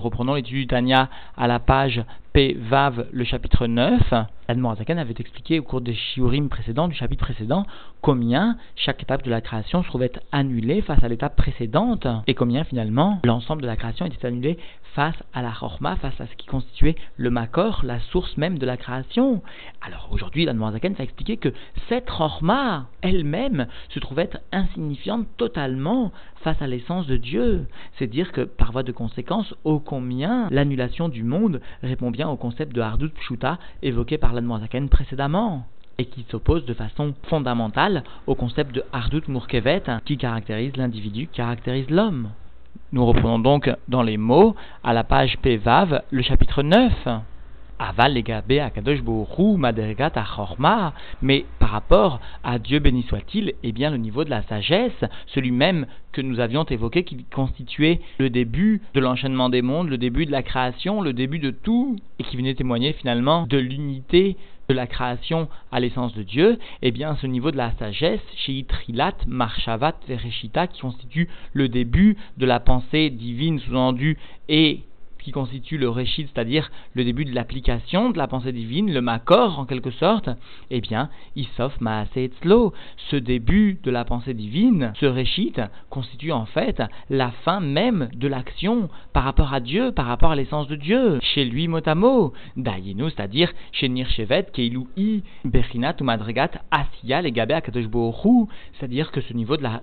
Reprenons l'étude du Tanya à la page P. Vav, le chapitre 9. Admorazakan avait expliqué au cours des shiurim précédents, du chapitre précédent, combien chaque étape de la création se trouvait annulée face à l'étape précédente et combien finalement l'ensemble de la création était annulé face à la chorma, face à ce qui constituait le makor, la source même de la création. Alors aujourd'hui, l'Admorazakan va expliquer que cette chorma elle-même se trouvait insignifiante totalement face à l'essence de Dieu. C'est dire que par voie de conséquence, ô combien l'annulation du monde répond bien au concept de Hardut Pshuta évoqué par l'Admorazaken précédemment et qui s'oppose de façon fondamentale au concept de Hardut Murkevet qui caractérise l'individu, caractérise l'homme. Nous reprenons donc dans les mots à la page Pevav le chapitre 9. Aval legabe akadosh madrigat achorma, mais par rapport à Dieu béni soit-il, eh bien le niveau de la sagesse, celui même que nous avions évoqué qui constituait le début de l'enchaînement des mondes, le début de la création, le début de tout, et qui venait témoigner finalement de l'unité de la création à l'essence de Dieu, eh bien ce niveau de la sagesse, chez Itrilat, Marshavat, Vereshita, qui constitue le début de la pensée divine sous-endue et qui constitue le réchit, c'est-à-dire le début de l'application de la pensée divine, le makor en quelque sorte, eh bien, Isof Maase Etzlo, ce début de la pensée divine, ce réchit, constitue en fait la fin même de l'action par rapport à Dieu, par rapport à l'essence de Dieu, chez lui motamo, Dayenu, c'est-à-dire chez Nirchevet, Keilu I, ou Madrigat, Asiya, les Gabé c'est-à-dire que ce niveau de la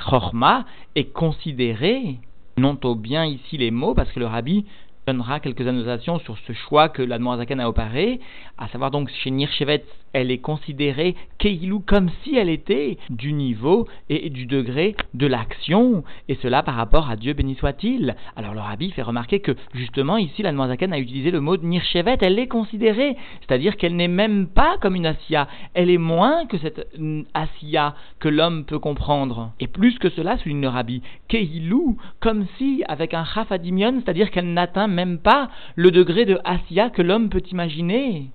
Chorma est considéré Notons bien ici les mots parce que le rabbi donnera quelques annotations sur ce choix que la Zaken a opéré, à savoir donc chez Nirchevet, elle est considérée Keilou comme si elle était du niveau et du degré de l'action, et cela par rapport à Dieu béni soit-il. Alors le rabbi fait remarquer que justement ici la Zaken a utilisé le mot Nirchevet, elle est considérée, c'est-à-dire qu'elle n'est même pas comme une Asiya, elle est moins que cette Asiya que l'homme peut comprendre. Et plus que cela, souligne le rabbi, Keilou, comme si avec un Chafadimion, c'est-à-dire qu'elle n'atteint même pas le degré de Asiya que l'homme peut imaginer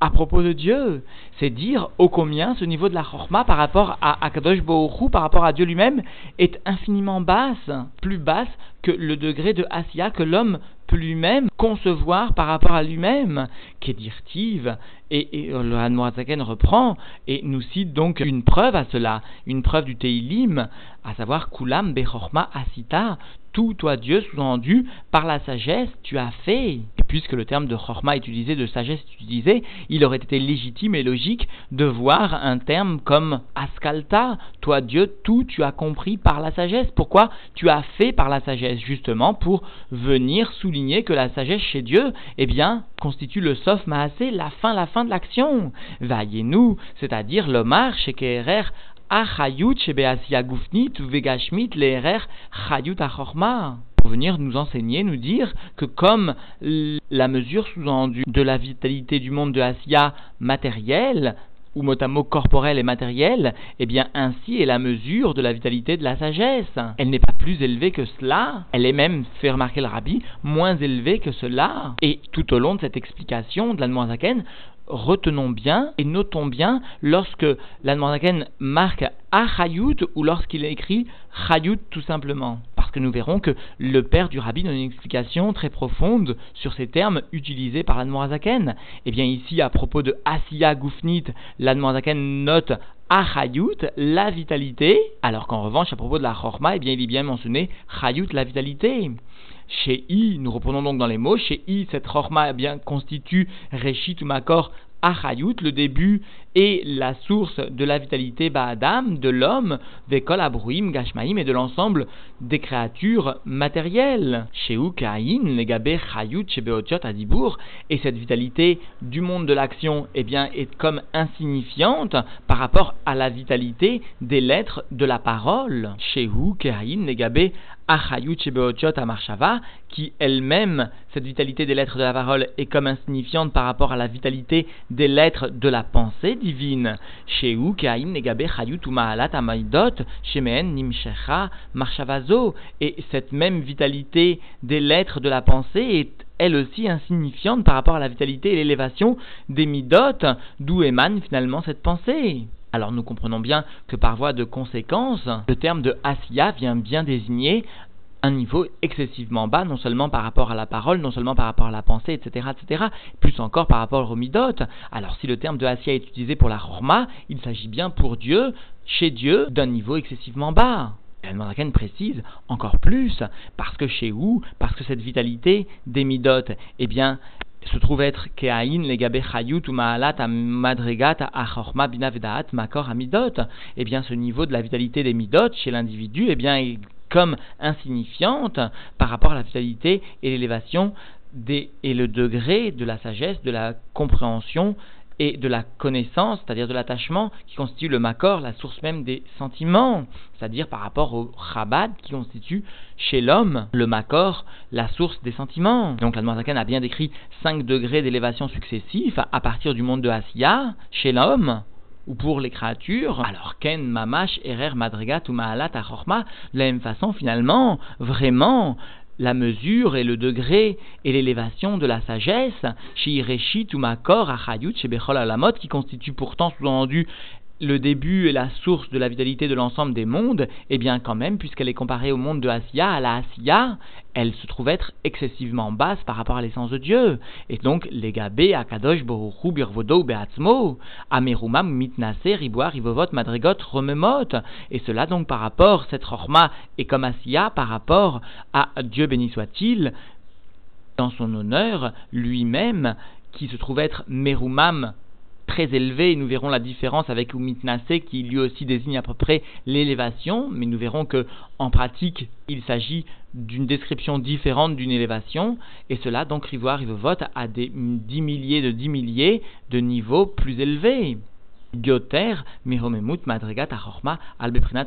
à propos de Dieu. C'est dire ô combien ce niveau de la Chorma par rapport à Akadosh Bohu, par rapport à Dieu lui-même, est infiniment basse, plus basse que le degré de Asiya que l'homme lui-même concevoir par rapport à lui-même, qu'est-dirtive. Et, et le Hanmoazaken reprend et nous cite donc une preuve à cela, une preuve du Teilim, à savoir Kulam Bechorma Asita, tout, toi Dieu, sous-entendu, par la sagesse, tu as fait. Et puisque le terme de Chorma est utilisé, de sagesse est utilisé, il aurait été légitime et logique de voir un terme comme Askalta, toi Dieu, tout tu as compris par la sagesse. Pourquoi tu as fait par la sagesse? Justement pour venir que la sagesse chez Dieu, eh bien, constitue le sof maasé, la fin, la fin de l'action. Vaillez-nous, c'est-à-dire l'omar chez Kerer Achayut Gufnit Vegashmit Leerer Chayut Achorma pour venir nous enseigner, nous dire que comme la mesure sous-endue de la vitalité du monde de Asiya matériel, ou mot corporel et matériel, eh bien ainsi est la mesure de la vitalité de la sagesse. Elle n'est pas plus élevée que cela, elle est même, fait remarquer le rabbi, moins élevée que cela. Et tout au long de cette explication de la retenons bien et notons bien lorsque l'Anmoraken marque Achayut ou lorsqu'il écrit Chayut tout simplement. Que nous verrons que le père du rabbi donne une explication très profonde sur ces termes utilisés par l'Anmorazaken. Et eh bien ici, à propos de Asiya Gufnit, l'Anmorazaken note Achayut, la vitalité, alors qu'en revanche, à propos de la Chorma, eh bien, il est bien mentionné Chayut, la vitalité. Chez I, nous reprenons donc dans les mots, chez I, cette Chorma eh bien, constitue Reshit ou Makor Achayut, le début et la source de la vitalité Ba'adam, de l'homme, des Kolabruim, Gashmaim et de l'ensemble des créatures matérielles. Legabe Chayut, Shebeotiot, et cette vitalité du monde de l'action, eh bien, est comme insignifiante par rapport à la vitalité des lettres de la parole. Amarshava, qui elle-même, cette vitalité des lettres de la parole, est comme insignifiante par rapport à la vitalité des lettres de la pensée divine. Chez Kaim Negabe Chayut Maalat Amaidot, Shemeen Nimshecha. Et cette même vitalité des lettres de la pensée est elle aussi insignifiante par rapport à la vitalité et l'élévation des midot, d'où émane finalement cette pensée. Alors nous comprenons bien que par voie de conséquence, le terme de Asiya vient bien désigner un niveau excessivement bas, non seulement par rapport à la parole, non seulement par rapport à la pensée, etc., etc., plus encore par rapport au midot. Alors si le terme de Asiya est utilisé pour la Chorma, il s'agit bien pour Dieu, chez Dieu, d'un niveau excessivement bas. El précise encore plus, parce que chez où Parce que cette vitalité des midot, eh bien, se trouve être keaïn legabe chayut ou maalat madregat achorma binavedaat makor amidot. Eh bien, ce niveau de la vitalité des midot chez l'individu, eh bien, est comme insignifiante par rapport à la vitalité et l'élévation et le degré de la sagesse, de la compréhension et de la connaissance, c'est-à-dire de l'attachement, qui constitue le makor, la source même des sentiments, c'est-à-dire par rapport au chabad qui constitue chez l'homme le makor, la source des sentiments. Donc la Noirzakan a bien décrit cinq degrés d'élévation successifs à partir du monde de Asiya, chez l'homme, ou pour les créatures, alors Ken, Mamash, Erer, Madrigat ou Maalat, Achorma, de la même façon, finalement, vraiment, la mesure et le degré et l'élévation de la sagesse, Shireshi Tumakor Achayut Shebechol Alamot, qui constitue pourtant sous-entendu le début et la source de la vitalité de l'ensemble des mondes, eh bien quand même, puisqu'elle est comparée au monde de Asiya, à la Asiya, elle se trouve être excessivement basse par rapport à l'essence de Dieu. Et donc, les gabé, akadosh, boruchu, birvodo, beatzmo, amerumam, mitnase, riboir, rivovot, madrigot, rememot. Et cela donc par rapport, cette chorma est comme Asiya par rapport à Dieu béni soit-il, dans son honneur, lui-même, qui se trouve être merumam, très élevé, et nous verrons la différence avec Umitnase qui lui aussi désigne à peu près l'élévation, mais nous verrons que en pratique il s'agit d'une description différente d'une élévation, et cela donc Rivoire Rivovot à des dix milliers de dix milliers de niveaux plus élevés. Gioter, Miromemut, Madrigat, Albeprinat,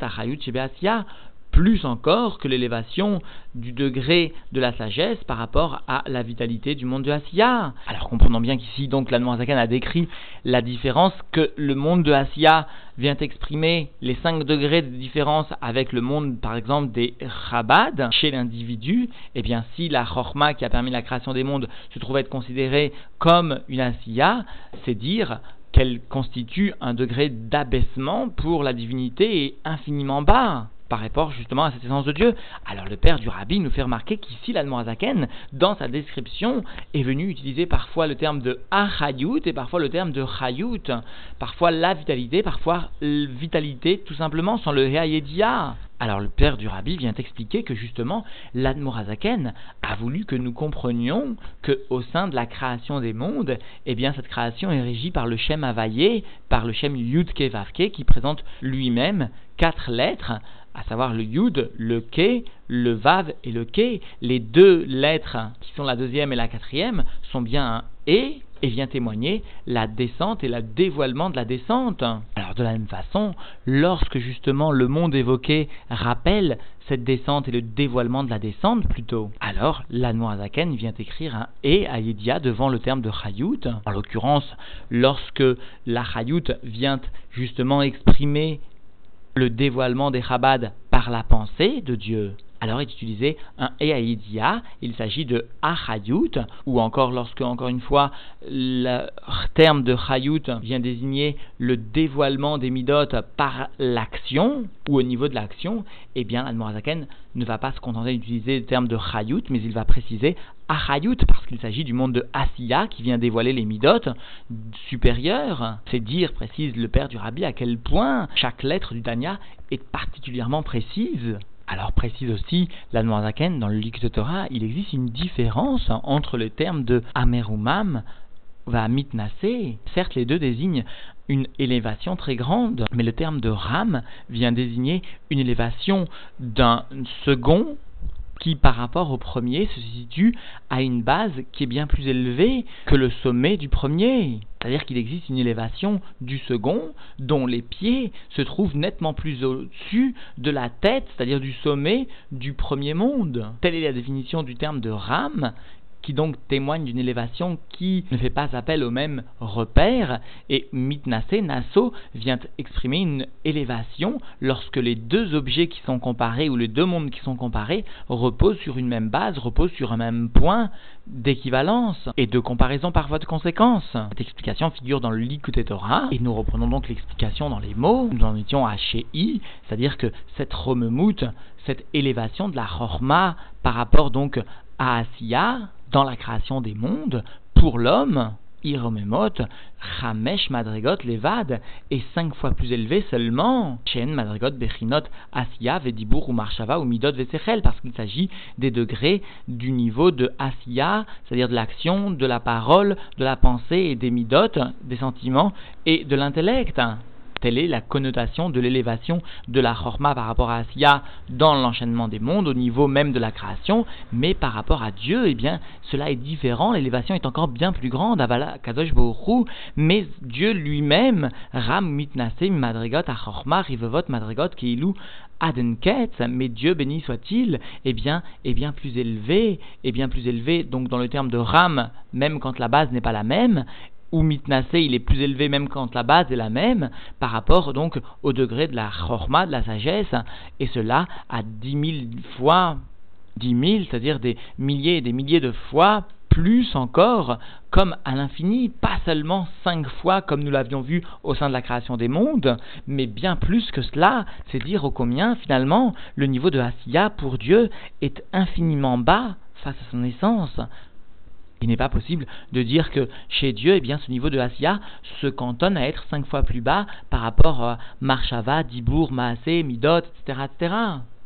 plus encore que l'élévation du degré de la sagesse par rapport à la vitalité du monde de Asiya. Alors comprenons bien qu'ici donc la Noirzakan a décrit la différence que le monde de Asiya vient exprimer les cinq degrés de différence avec le monde par exemple des Chabad chez l'individu, eh bien si la Chorma qui a permis la création des mondes se trouve être considérée comme une Asiya, c'est dire qu'elle constitue un degré d'abaissement pour la divinité et infiniment bas par rapport justement à cette essence de Dieu. Alors le père du rabbi nous fait remarquer qu'ici l'Admorazaken, dans sa description, est venu utiliser parfois le terme de achayut et parfois le terme de chayut. Parfois la vitalité, parfois vitalité tout simplement sans le heayedia. Alors le père du rabbi vient expliquer que justement l'Admorazaken a voulu que nous comprenions que au sein de la création des mondes, eh bien cette création est régie par le Shem Avaye, par le Shem Yudke Vavke qui présente lui-même quatre lettres à savoir le Yud, le Ke, le Vav et le Ke. Les deux lettres qui sont la deuxième et la quatrième sont bien un E et vient témoigner la descente et le dévoilement de la descente. Alors de la même façon, lorsque justement le monde évoqué rappelle cette descente et le dévoilement de la descente plutôt, alors la Zaken vient écrire un E à Yedia devant le terme de Chayut. En l'occurrence, lorsque la Chayut vient justement exprimer le dévoilement des Chabad par la pensée de Dieu, alors est utilisé un Eaïdia, il s'agit de Achayut, ou encore lorsque, encore une fois, le terme de Chayut vient désigner le dévoilement des Midot par l'action, ou au niveau de l'action, eh bien, Admorazaken ne va pas se contenter d'utiliser le terme de Chayut, mais il va préciser Achayut, parce qu'il s'agit du monde de Asiya qui vient dévoiler les Midot supérieures. C'est dire, précise le père du Rabbi, à quel point chaque lettre du Danya est particulièrement précise. Alors précise aussi la Noirzaken, dans le Likud Torah, il existe une différence entre le terme de Amerumam va mitnase. Certes, les deux désignent une élévation très grande, mais le terme de Ram vient désigner une élévation d'un second qui par rapport au premier se situe à une base qui est bien plus élevée que le sommet du premier. C'est-à-dire qu'il existe une élévation du second dont les pieds se trouvent nettement plus au-dessus de la tête, c'est-à-dire du sommet du premier monde. Telle est la définition du terme de ram qui donc témoigne d'une élévation qui ne fait pas appel au même repère, et mitnase, naso, vient exprimer une élévation lorsque les deux objets qui sont comparés ou les deux mondes qui sont comparés reposent sur une même base, reposent sur un même point d'équivalence et de comparaison par voie de conséquence. Cette explication figure dans le Likutei Torah, et nous reprenons donc l'explication dans les mots. Nous en étions à Shei, c'est-à-dire que cette romemout, cette élévation de la Chorma par rapport donc à Asiya, dans la création des mondes, pour l'homme, Iromemot, Chamesh Madrigot Levad est cinq fois plus élevé seulement. Chen Madrigot Bechinot Asiya Vedibur ou Marshava ou Midot Vesechel parce qu'il s'agit des degrés du niveau de Asiya, c'est-à-dire de l'action, de la parole, de la pensée et des Midot, des sentiments et de l'intellect. Telle est la connotation de l'élévation de la Chorma par rapport à Asiya dans l'enchaînement des mondes, au niveau même de la création, mais par rapport à Dieu, eh bien, cela est différent, l'élévation est encore bien plus grande, Avala Kadosh mais Dieu lui-même, Ram Mitnase Madrigot Achorma Rivevot Madrigot Keilu Adenket, mais Dieu béni soit-il, eh bien, est bien plus élevé, est bien plus élevé, donc dans le terme de Ram, même quand la base n'est pas la même, ou mitnasé, il est plus élevé même quand la base est la même, par rapport donc au degré de la chorma, de la sagesse, et cela à dix mille fois, dix mille, c'est-à-dire des milliers et des milliers de fois, plus encore, comme à l'infini, pas seulement cinq fois comme nous l'avions vu au sein de la création des mondes, mais bien plus que cela, c'est dire au combien finalement le niveau de Asiya pour Dieu est infiniment bas face à son essence, il n'est pas possible de dire que chez Dieu, eh bien, ce niveau de Asiya se cantonne à être cinq fois plus bas par rapport à Marshava, Dibour, Maasé, Midot, etc., etc.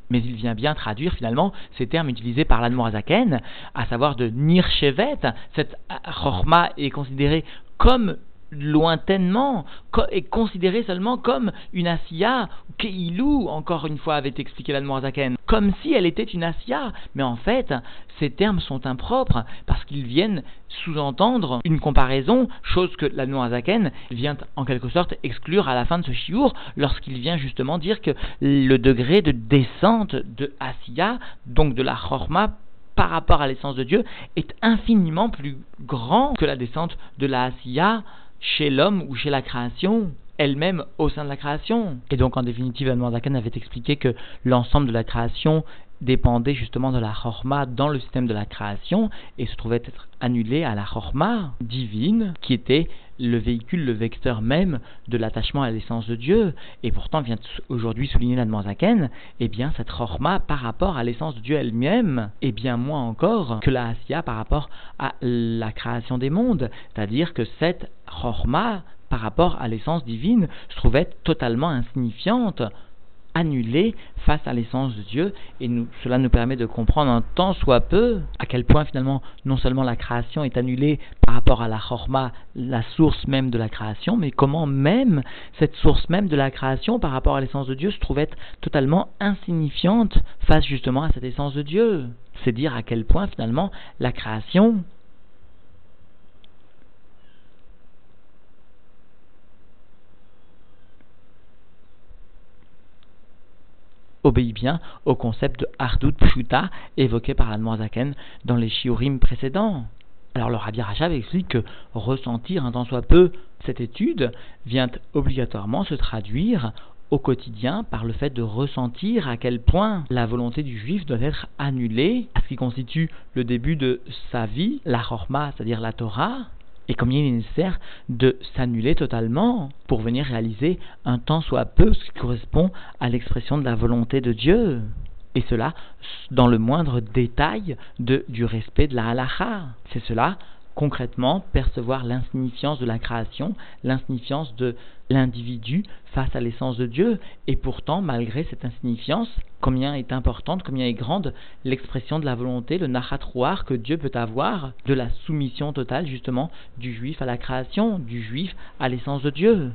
Mais il vient bien traduire finalement ces termes utilisés par l'Admorazaken, à savoir de Nirchevet. Cette Chorma est considérée comme lointainement est considéré seulement comme une Asiya, Keilou, encore une fois avait expliqué la Zaken, comme si elle était une Asiya. Mais en fait, ces termes sont impropres parce qu'ils viennent sous-entendre une comparaison, chose que la Zaken vient en quelque sorte exclure à la fin de ce chiour lorsqu'il vient justement dire que le degré de descente de Asiya, donc de la Chorma, par rapport à l'essence de Dieu, est infiniment plus grand que la descente de la Asiya chez l'homme ou chez la création elle-même au sein de la création. Et donc en définitive, Zaken avait expliqué que l'ensemble de la création dépendait justement de la chorma dans le système de la création et se trouvait être annulé à la chorma divine qui était le véhicule, le vecteur même de l'attachement à l'essence de Dieu. Et pourtant vient aujourd'hui souligner la eh bien cette chorma par rapport à l'essence de Dieu elle-même est bien moins encore que la Asiya par rapport à la création des mondes. C'est-à-dire que cette chorma par rapport à l'essence divine se trouvait totalement insignifiante, annulée face à l'essence de Dieu, et cela nous permet de comprendre un tant soit peu à quel point finalement non seulement la création est annulée par rapport à la chorma, la source même de la création, mais comment même cette source même de la création par rapport à l'essence de Dieu se trouvait totalement insignifiante face justement à cette essence de Dieu. C'est dire à quel point finalement la création obéit bien au concept de Ardut Pshuta évoqué par Zaken dans les Shiurim précédents. Alors le Rabbi Rachav explique que ressentir un tant soit peu cette étude vient obligatoirement se traduire au quotidien par le fait de ressentir à quel point la volonté du juif doit être annulée ce qui constitue le début de sa vie, la chorma, c'est-à-dire la Torah, et combien il est nécessaire de s'annuler totalement pour venir réaliser un temps soit peu ce qui correspond à l'expression de la volonté de Dieu. Et cela dans le moindre détail de, du respect de la halacha. C'est cela concrètement percevoir l'insignifiance de la création, l'insignifiance de l'individu face à l'essence de Dieu. Et pourtant, malgré cette insignifiance, combien est importante, combien est grande l'expression de la volonté, le nachatrouar que Dieu peut avoir, de la soumission totale justement du juif à la création, du juif à l'essence de Dieu.